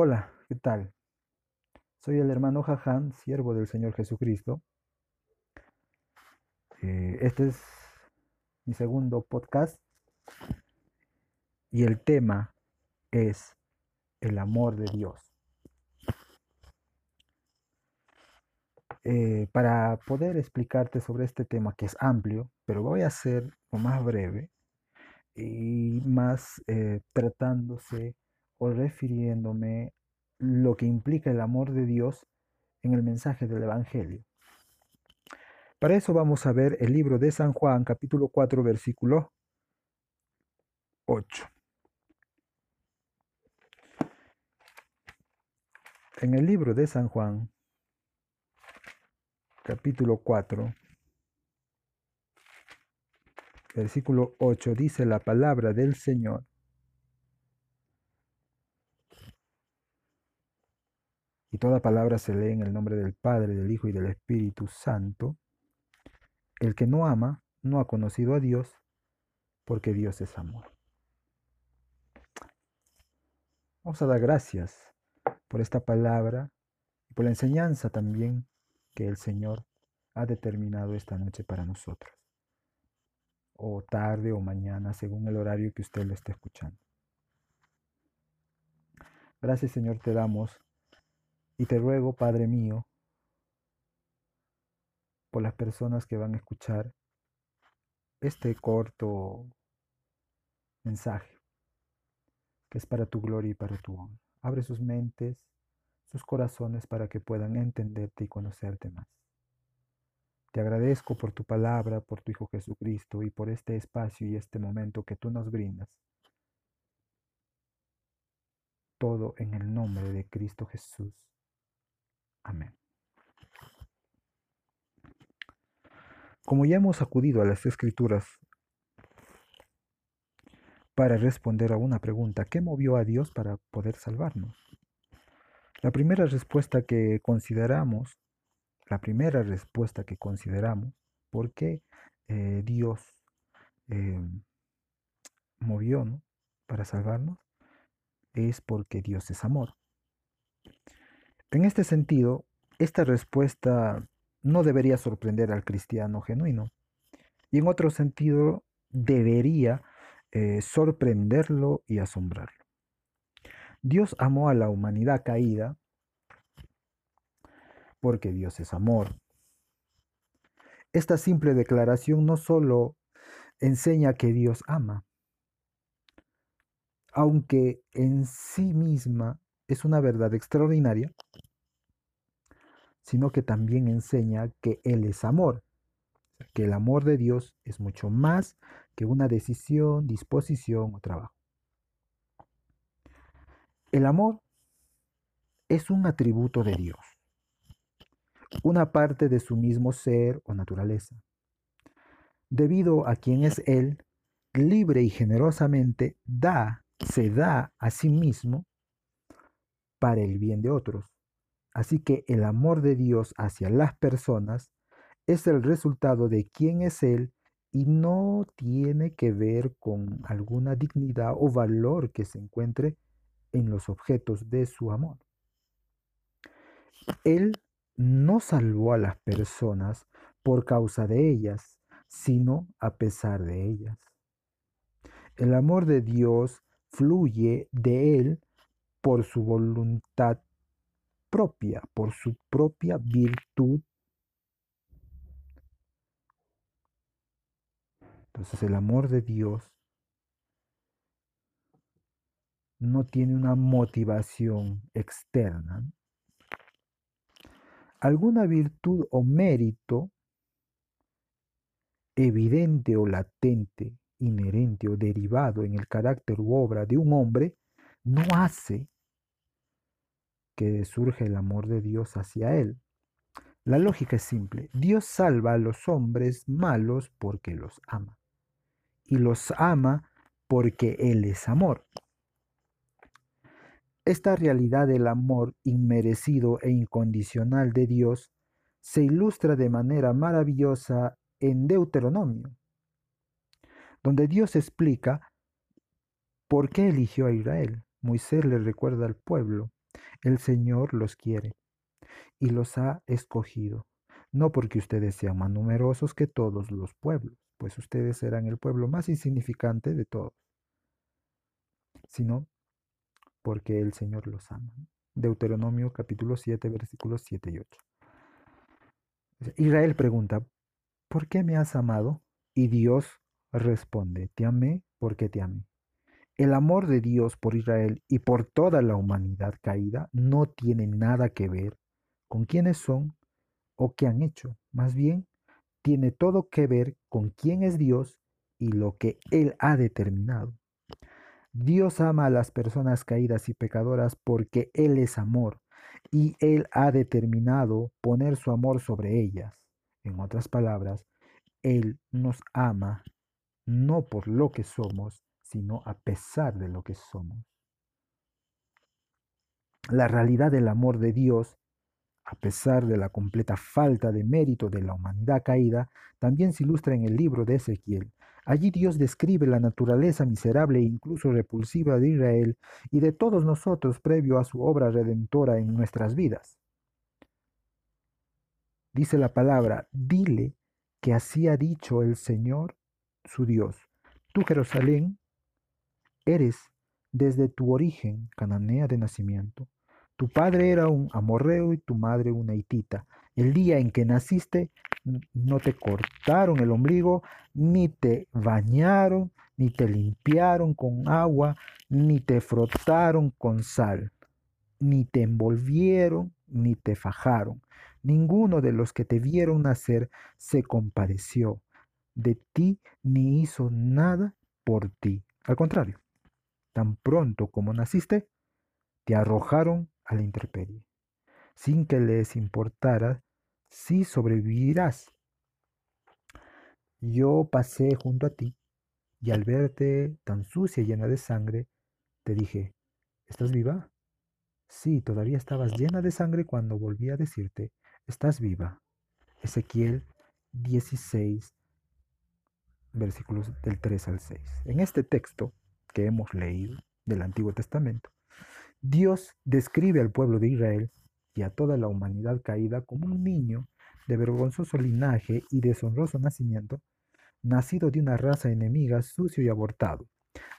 Hola, ¿qué tal? Soy el hermano Jaján, siervo del Señor Jesucristo. Eh, este es mi segundo podcast y el tema es el amor de Dios. Eh, para poder explicarte sobre este tema que es amplio, pero voy a ser más breve y más eh, tratándose o refiriéndome lo que implica el amor de Dios en el mensaje del Evangelio. Para eso vamos a ver el libro de San Juan, capítulo 4, versículo 8. En el libro de San Juan, capítulo 4, versículo 8, dice la palabra del Señor. Toda palabra se lee en el nombre del Padre, del Hijo y del Espíritu Santo. El que no ama no ha conocido a Dios, porque Dios es amor. Vamos a dar gracias por esta palabra y por la enseñanza también que el Señor ha determinado esta noche para nosotros. O tarde o mañana, según el horario que usted lo esté escuchando. Gracias Señor te damos y te ruego, Padre mío, por las personas que van a escuchar este corto mensaje, que es para tu gloria y para tu honra. Abre sus mentes, sus corazones para que puedan entenderte y conocerte más. Te agradezco por tu palabra, por tu Hijo Jesucristo y por este espacio y este momento que tú nos brindas. Todo en el nombre de Cristo Jesús. Amén. Como ya hemos acudido a las escrituras para responder a una pregunta, ¿qué movió a Dios para poder salvarnos? La primera respuesta que consideramos, la primera respuesta que consideramos, ¿por qué eh, Dios eh, movió para salvarnos? Es porque Dios es amor. En este sentido, esta respuesta no debería sorprender al cristiano genuino y en otro sentido debería eh, sorprenderlo y asombrarlo. Dios amó a la humanidad caída porque Dios es amor. Esta simple declaración no solo enseña que Dios ama, aunque en sí misma es una verdad extraordinaria, sino que también enseña que Él es amor, que el amor de Dios es mucho más que una decisión, disposición o trabajo. El amor es un atributo de Dios, una parte de su mismo ser o naturaleza. Debido a quien es Él, libre y generosamente da, se da a sí mismo para el bien de otros. Así que el amor de Dios hacia las personas es el resultado de quién es Él y no tiene que ver con alguna dignidad o valor que se encuentre en los objetos de su amor. Él no salvó a las personas por causa de ellas, sino a pesar de ellas. El amor de Dios fluye de Él por su voluntad propia, por su propia virtud. Entonces el amor de Dios no tiene una motivación externa. Alguna virtud o mérito evidente o latente, inherente o derivado en el carácter u obra de un hombre, no hace que surge el amor de Dios hacia él. La lógica es simple. Dios salva a los hombres malos porque los ama. Y los ama porque Él es amor. Esta realidad del amor inmerecido e incondicional de Dios se ilustra de manera maravillosa en Deuteronomio, donde Dios explica por qué eligió a Israel. Moisés le recuerda al pueblo El Señor los quiere y los ha escogido, no porque ustedes sean más numerosos que todos los pueblos, pues ustedes serán el pueblo más insignificante de todos, sino porque el Señor los ama. Deuteronomio capítulo 7, versículos 7 y 8. Israel pregunta, ¿por qué me has amado? Y Dios responde, te amé porque te amé. El amor de Dios por Israel y por toda la humanidad caída no tiene nada que ver con quiénes son o qué han hecho. Más bien, tiene todo que ver con quién es Dios y lo que Él ha determinado. Dios ama a las personas caídas y pecadoras porque Él es amor y Él ha determinado poner su amor sobre ellas. En otras palabras, Él nos ama no por lo que somos, sino a pesar de lo que somos. La realidad del amor de Dios a pesar de la completa falta de mérito de la humanidad caída, también se ilustra en el libro de Ezequiel. Allí Dios describe la naturaleza miserable e incluso repulsiva de Israel y de todos nosotros previo a su obra redentora en nuestras vidas. Dice la palabra, dile que así ha dicho el Señor, su Dios. Tú, Jerusalén, eres desde tu origen cananea de nacimiento tu padre era un amorreo y tu madre una hitita. El día en que naciste no te cortaron el ombligo, ni te bañaron, ni te limpiaron con agua, ni te frotaron con sal, ni te envolvieron, ni te fajaron. Ninguno de los que te vieron nacer se compadeció de ti ni hizo nada por ti. Al contrario, tan pronto como naciste, te arrojaron a la intemperie, sin que les importara si sobrevivirás. Yo pasé junto a ti y al verte tan sucia y llena de sangre, te dije, ¿estás viva? Sí, todavía estabas llena de sangre cuando volví a decirte, estás viva. Ezequiel 16, versículos del 3 al 6. En este texto que hemos leído del Antiguo Testamento, Dios describe al pueblo de Israel y a toda la humanidad caída como un niño de vergonzoso linaje y deshonroso nacimiento, nacido de una raza enemiga, sucio y abortado,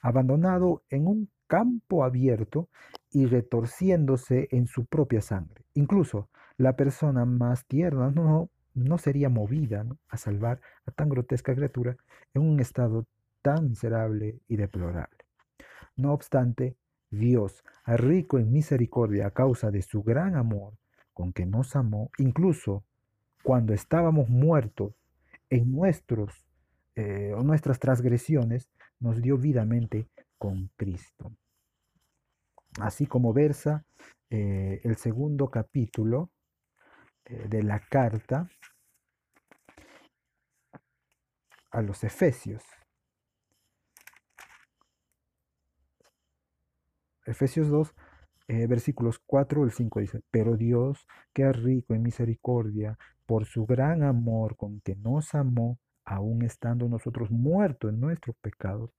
abandonado en un campo abierto y retorciéndose en su propia sangre. Incluso la persona más tierna no, no sería movida a salvar a tan grotesca criatura en un estado tan miserable y deplorable. No obstante, Dios, rico en misericordia a causa de su gran amor con que nos amó, incluso cuando estábamos muertos en nuestros eh, nuestras transgresiones, nos dio vidamente con Cristo. Así como versa eh, el segundo capítulo eh, de la carta a los Efesios. Efesios 2, eh, versículos 4 al 5 dice, pero Dios, que es rico en misericordia, por su gran amor con que nos amó, aun estando nosotros muertos en nuestros pecados,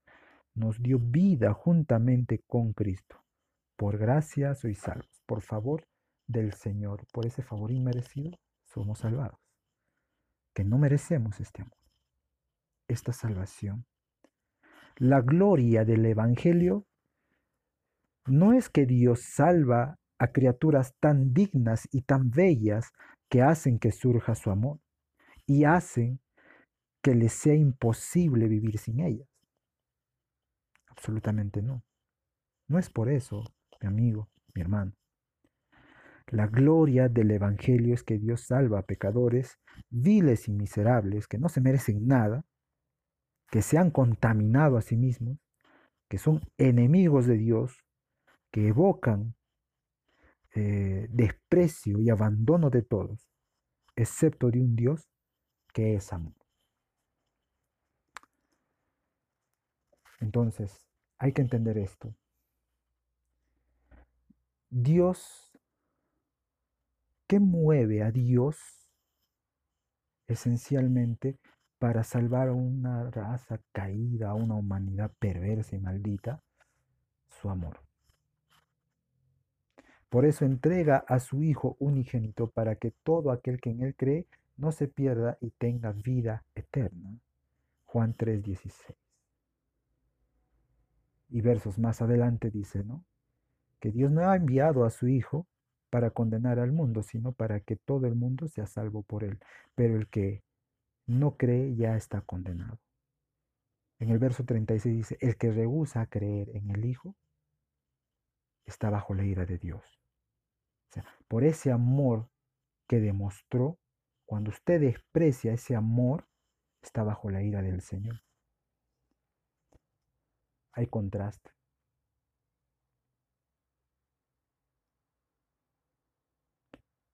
nos dio vida juntamente con Cristo. Por gracia sois salvos. Por favor del Señor, por ese favor inmerecido, somos salvados. Que no merecemos este amor, esta salvación. La gloria del Evangelio no es que Dios salva a criaturas tan dignas y tan bellas que hacen que surja su amor y hacen que les sea imposible vivir sin ellas. Absolutamente no. No es por eso, mi amigo, mi hermano. La gloria del Evangelio es que Dios salva a pecadores viles y miserables que no se merecen nada, que se han contaminado a sí mismos, que son enemigos de Dios, que evocan eh, desprecio y abandono de todos, excepto de un Dios que es amor. Entonces, hay que entender esto. Dios, ¿qué mueve a Dios esencialmente para salvar a una raza caída, a una humanidad perversa y maldita? Su amor. Por eso entrega a su Hijo unigénito para que todo aquel que en Él cree no se pierda y tenga vida eterna. Juan 3:16. Y versos más adelante dice, ¿no? Que Dios no ha enviado a su Hijo para condenar al mundo, sino para que todo el mundo sea salvo por Él. Pero el que no cree ya está condenado. En el verso 36 dice, el que rehúsa creer en el Hijo está bajo la ira de Dios. O sea, por ese amor que demostró, cuando usted desprecia ese amor, está bajo la ira del Señor. Hay contraste.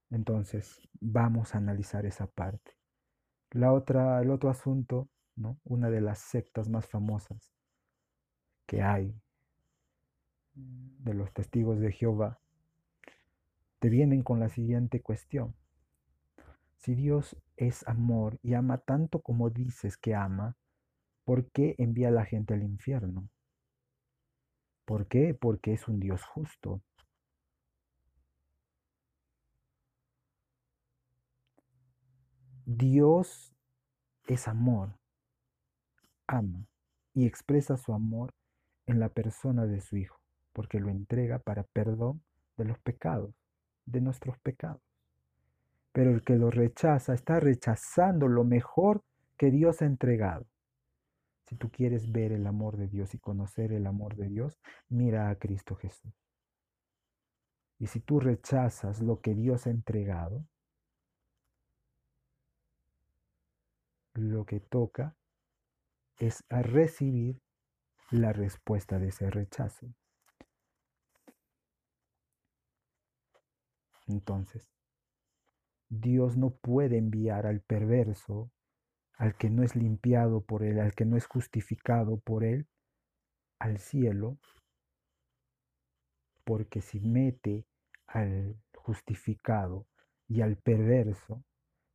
Entonces, vamos a analizar esa parte. La otra, el otro asunto, ¿no? Una de las sectas más famosas que hay de los testigos de Jehová, te vienen con la siguiente cuestión. Si Dios es amor y ama tanto como dices que ama, ¿por qué envía a la gente al infierno? ¿Por qué? Porque es un Dios justo. Dios es amor, ama y expresa su amor en la persona de su Hijo, porque lo entrega para perdón de los pecados, de nuestros pecados. Pero el que lo rechaza está rechazando lo mejor que Dios ha entregado. Si tú quieres ver el amor de Dios y conocer el amor de Dios, mira a Cristo Jesús. Y si tú rechazas lo que Dios ha entregado, lo que toca es a recibir la respuesta de ese rechazo. Entonces, Dios no puede enviar al perverso, al que no es limpiado por él, al que no es justificado por él, al cielo, porque si mete al justificado y al perverso,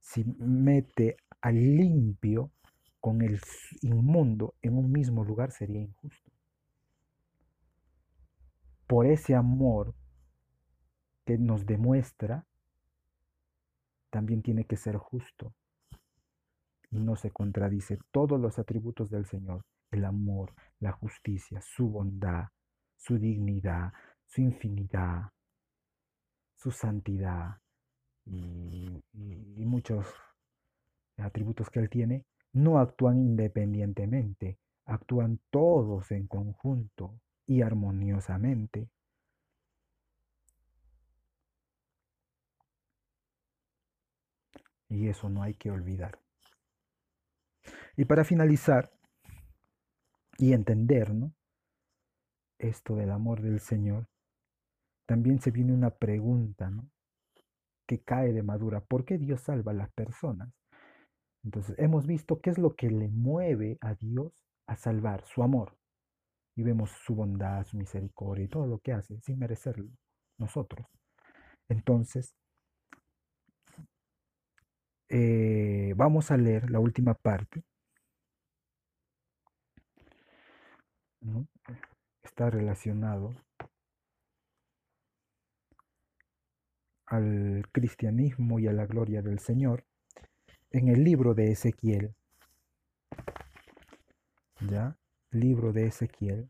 si mete al limpio con el inmundo en un mismo lugar sería injusto. Por ese amor que nos demuestra, también tiene que ser justo. Y no se contradice todos los atributos del Señor, el amor, la justicia, su bondad, su dignidad, su infinidad, su santidad, y, muchos atributos que él tiene, no actúan independientemente, actúan todos en conjunto y armoniosamente. Y eso no hay que olvidar. Y para finalizar y entender ¿no? esto del amor del Señor, también se viene una pregunta, ¿no? que cae de madura. ¿Por qué Dios salva a las personas? Entonces, hemos visto qué es lo que le mueve a Dios a salvar, su amor. Y vemos su bondad, su misericordia y todo lo que hace sin merecerlo nosotros. Entonces, eh, vamos a leer la última parte. Está relacionado al cristianismo y a la gloria del Señor en el libro de Ezequiel. ¿Ya? Libro de Ezequiel.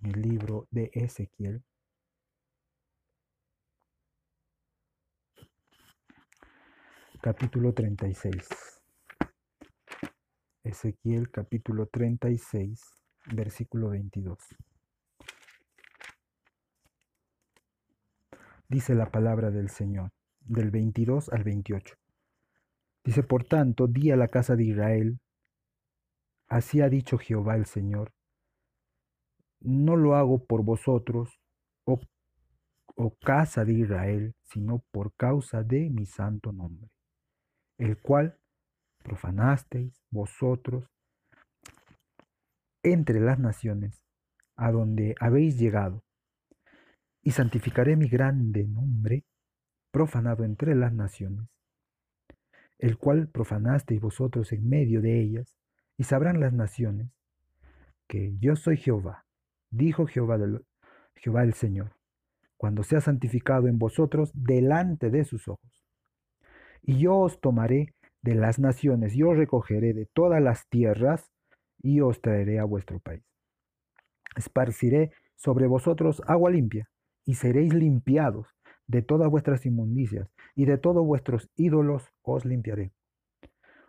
En el libro de Ezequiel. Capítulo 36. Ezequiel capítulo 36, versículo 22. dice la palabra del Señor, del 22 al 28. Dice, por tanto, di a la casa de Israel, así ha dicho Jehová el Señor, no lo hago por vosotros, oh, oh casa de Israel, sino por causa de mi santo nombre, el cual profanasteis vosotros entre las naciones, a donde habéis llegado, y santificaré mi grande nombre, profanado entre las naciones, el cual profanasteis vosotros en medio de ellas, y sabrán las naciones que yo soy Jehová, dijo Jehová, Jehová el Señor, cuando sea santificado en vosotros delante de sus ojos. Y yo os tomaré de las naciones, y os recogeré de todas las tierras, y os traeré a vuestro país. Esparciré sobre vosotros agua limpia, y seréis limpiados de todas vuestras inmundicias, y de todos vuestros ídolos os limpiaré.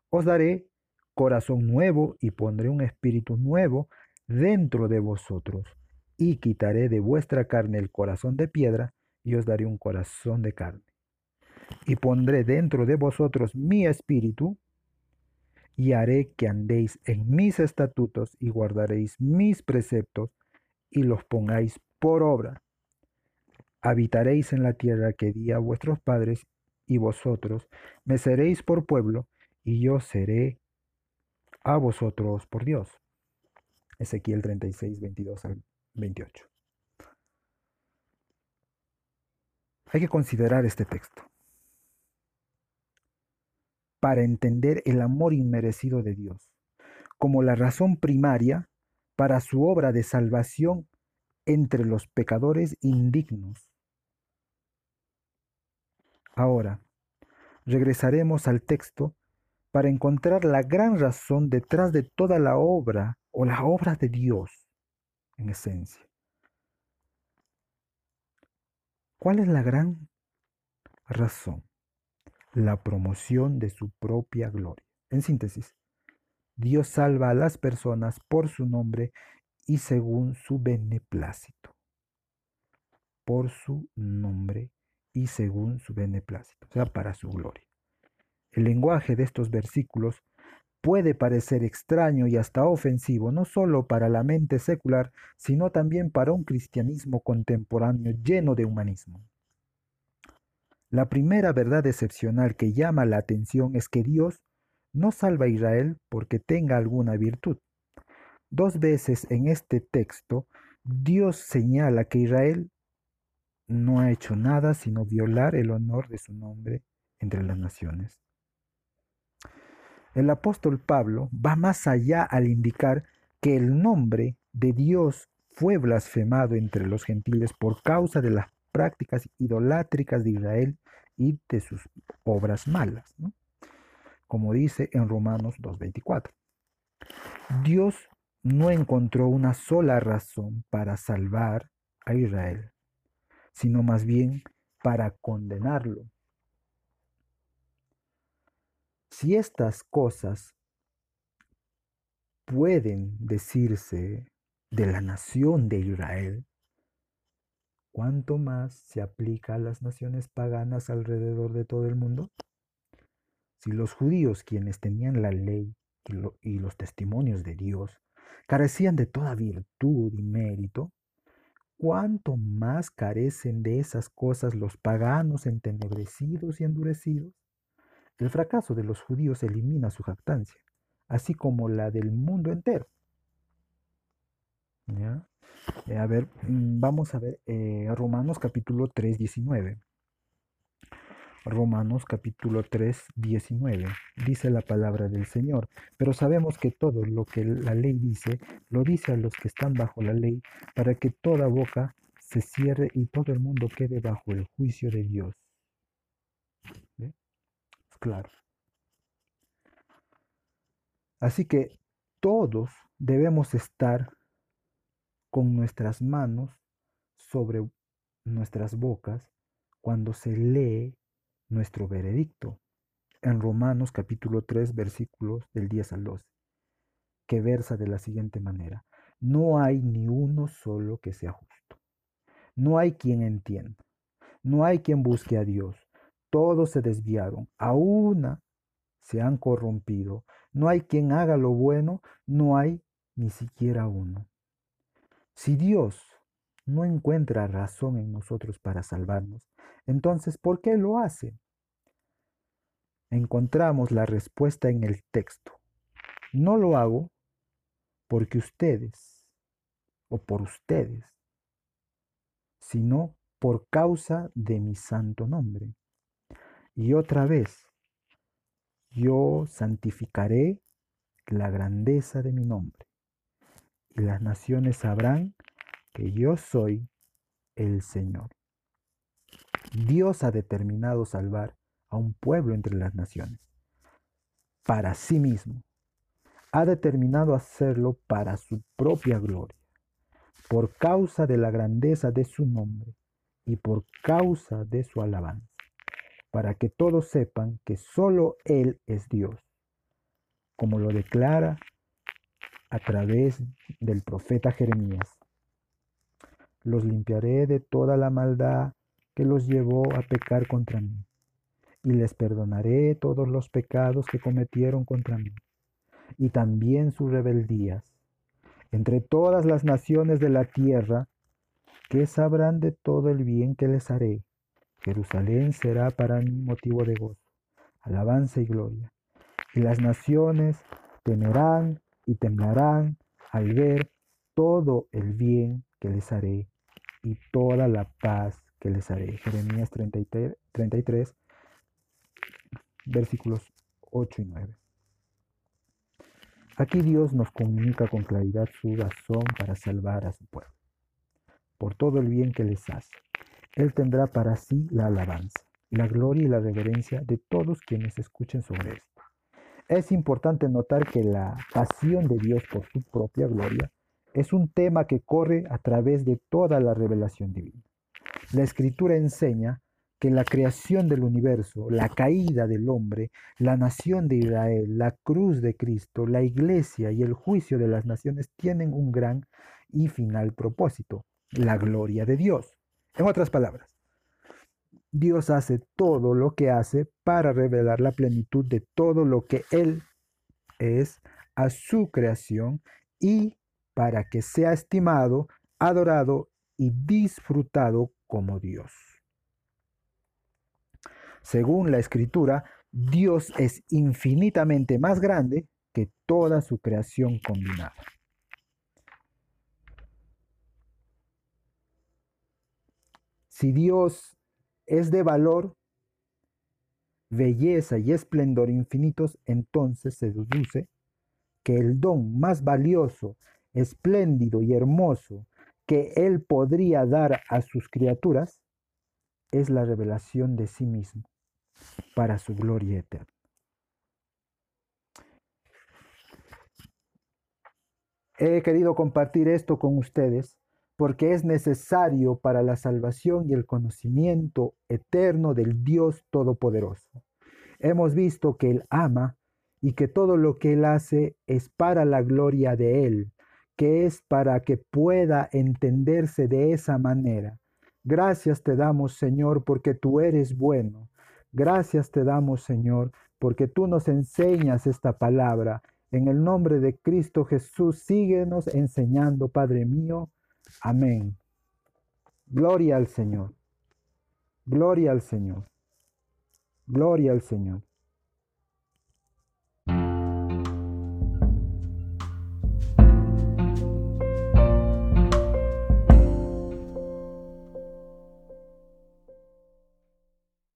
Os daré corazón nuevo, y pondré un espíritu nuevo dentro de vosotros, y quitaré de vuestra carne el corazón de piedra, y os daré un corazón de carne. Y pondré dentro de vosotros mi espíritu, y haré que andéis en mis estatutos y guardaréis mis preceptos y los pongáis por obra. Habitaréis en la tierra que di a vuestros padres y vosotros me seréis por pueblo y yo seré a vosotros por Dios. Ezequiel 36, 22 al 28. Hay que considerar este texto para entender el amor inmerecido de Dios como la razón primaria para su obra de salvación entre los pecadores indignos. Ahora, regresaremos al texto para encontrar la gran razón detrás de toda la obra o la obra de Dios en esencia. ¿Cuál es la gran razón? La promoción de su propia gloria. En síntesis, Dios salva a las personas por su nombre y según su beneplácito. Por su nombre y según su beneplácito, o sea, para su gloria. El lenguaje de estos versículos puede parecer extraño y hasta ofensivo, no solo para la mente secular, sino también para un cristianismo contemporáneo lleno de humanismo. La primera verdad excepcional que llama la atención es que Dios no salva a Israel porque tenga alguna virtud. Dos veces en este texto, Dios señala que Israel no ha hecho nada sino violar el honor de su nombre entre las naciones. El apóstol Pablo va más allá al indicar que el nombre de Dios fue blasfemado entre los gentiles por causa de las prácticas idolátricas de Israel y de sus obras malas, como dice en Romanos 2.24. Dios no encontró una sola razón para salvar a Israel, sino más bien para condenarlo si estas cosas pueden decirse de la nación de Israel, ¿cuánto más se aplica a las naciones paganas alrededor de todo el mundo? Si los judíos, quienes tenían la ley y, los testimonios de Dios, carecían de toda virtud y mérito, ¿cuánto más carecen de esas cosas los paganos entenebrecidos y endurecidos? El fracaso de los judíos elimina su jactancia, así como la del mundo entero. Eh, a ver, mm, vamos a ver eh, Romanos capítulo 3, 19. Romanos capítulo 3, 19. Dice la palabra del Señor. Pero sabemos que todo lo que la ley dice, lo dice a los que están bajo la ley, para que toda boca se cierre y todo el mundo quede bajo el juicio de Dios claro. Así que todos debemos estar con nuestras manos sobre nuestras bocas cuando se lee nuestro veredicto en Romanos capítulo 3 versículos del 10 al 12, que versa de la siguiente manera, no hay ni uno solo que sea justo, no hay quien entienda, no hay quien busque a Dios, todos se desviaron, a una se han corrompido. No hay quien haga lo bueno, no hay ni siquiera uno. Si Dios no encuentra razón en nosotros para salvarnos, entonces, ¿por qué lo hace? Encontramos la respuesta en el texto. No lo hago porque ustedes o por ustedes, sino por causa de mi santo nombre. Y otra vez, yo santificaré la grandeza de mi nombre, y las naciones sabrán que yo soy el Señor. Dios ha determinado salvar a un pueblo entre las naciones, para sí mismo. Ha determinado hacerlo para su propia gloria, por causa de la grandeza de su nombre y por causa de su alabanza, para que todos sepan que solo Él es Dios, como lo declara a través del profeta Jeremías. Los limpiaré de toda la maldad que los llevó a pecar contra mí, y les perdonaré todos los pecados que cometieron contra mí, y también sus rebeldías. Entre todas las naciones de la tierra, que sabrán de todo el bien que les haré, Jerusalén será para mí motivo de gozo, alabanza y gloria. Y las naciones temerán y temblarán al ver todo el bien que les haré y toda la paz que les haré. Jeremías 33, versículos 8 y 9. Aquí Dios nos comunica con claridad su razón para salvar a su pueblo, por todo el bien que les hace. Él tendrá para sí la alabanza, la gloria y la reverencia de todos quienes escuchen sobre esto. Es importante notar que la pasión de Dios por su propia gloria es un tema que corre a través de toda la revelación divina. La escritura enseña que la creación del universo, la caída del hombre, la nación de Israel, la cruz de Cristo, la iglesia y el juicio de las naciones tienen un gran y final propósito, la gloria de Dios. En otras palabras, Dios hace todo lo que hace para revelar la plenitud de todo lo que Él es a su creación y para que sea estimado, adorado y disfrutado como Dios. Según la escritura, Dios es infinitamente más grande que toda su creación combinada. Si Dios es de valor, belleza y esplendor infinitos, entonces se deduce que el don más valioso, espléndido y hermoso que Él podría dar a sus criaturas es la revelación de sí mismo para su gloria eterna. He querido compartir esto con ustedes porque es necesario para la salvación y el conocimiento eterno del Dios Todopoderoso. Hemos visto que Él ama y que todo lo que Él hace es para la gloria de Él, que es para que pueda entenderse de esa manera. Gracias te damos, Señor, porque tú eres bueno. Gracias te damos, Señor, porque tú nos enseñas esta palabra. En el nombre de Cristo Jesús, síguenos enseñando, Padre mío. Amén. Gloria al Señor. Gloria al Señor. Gloria al Señor.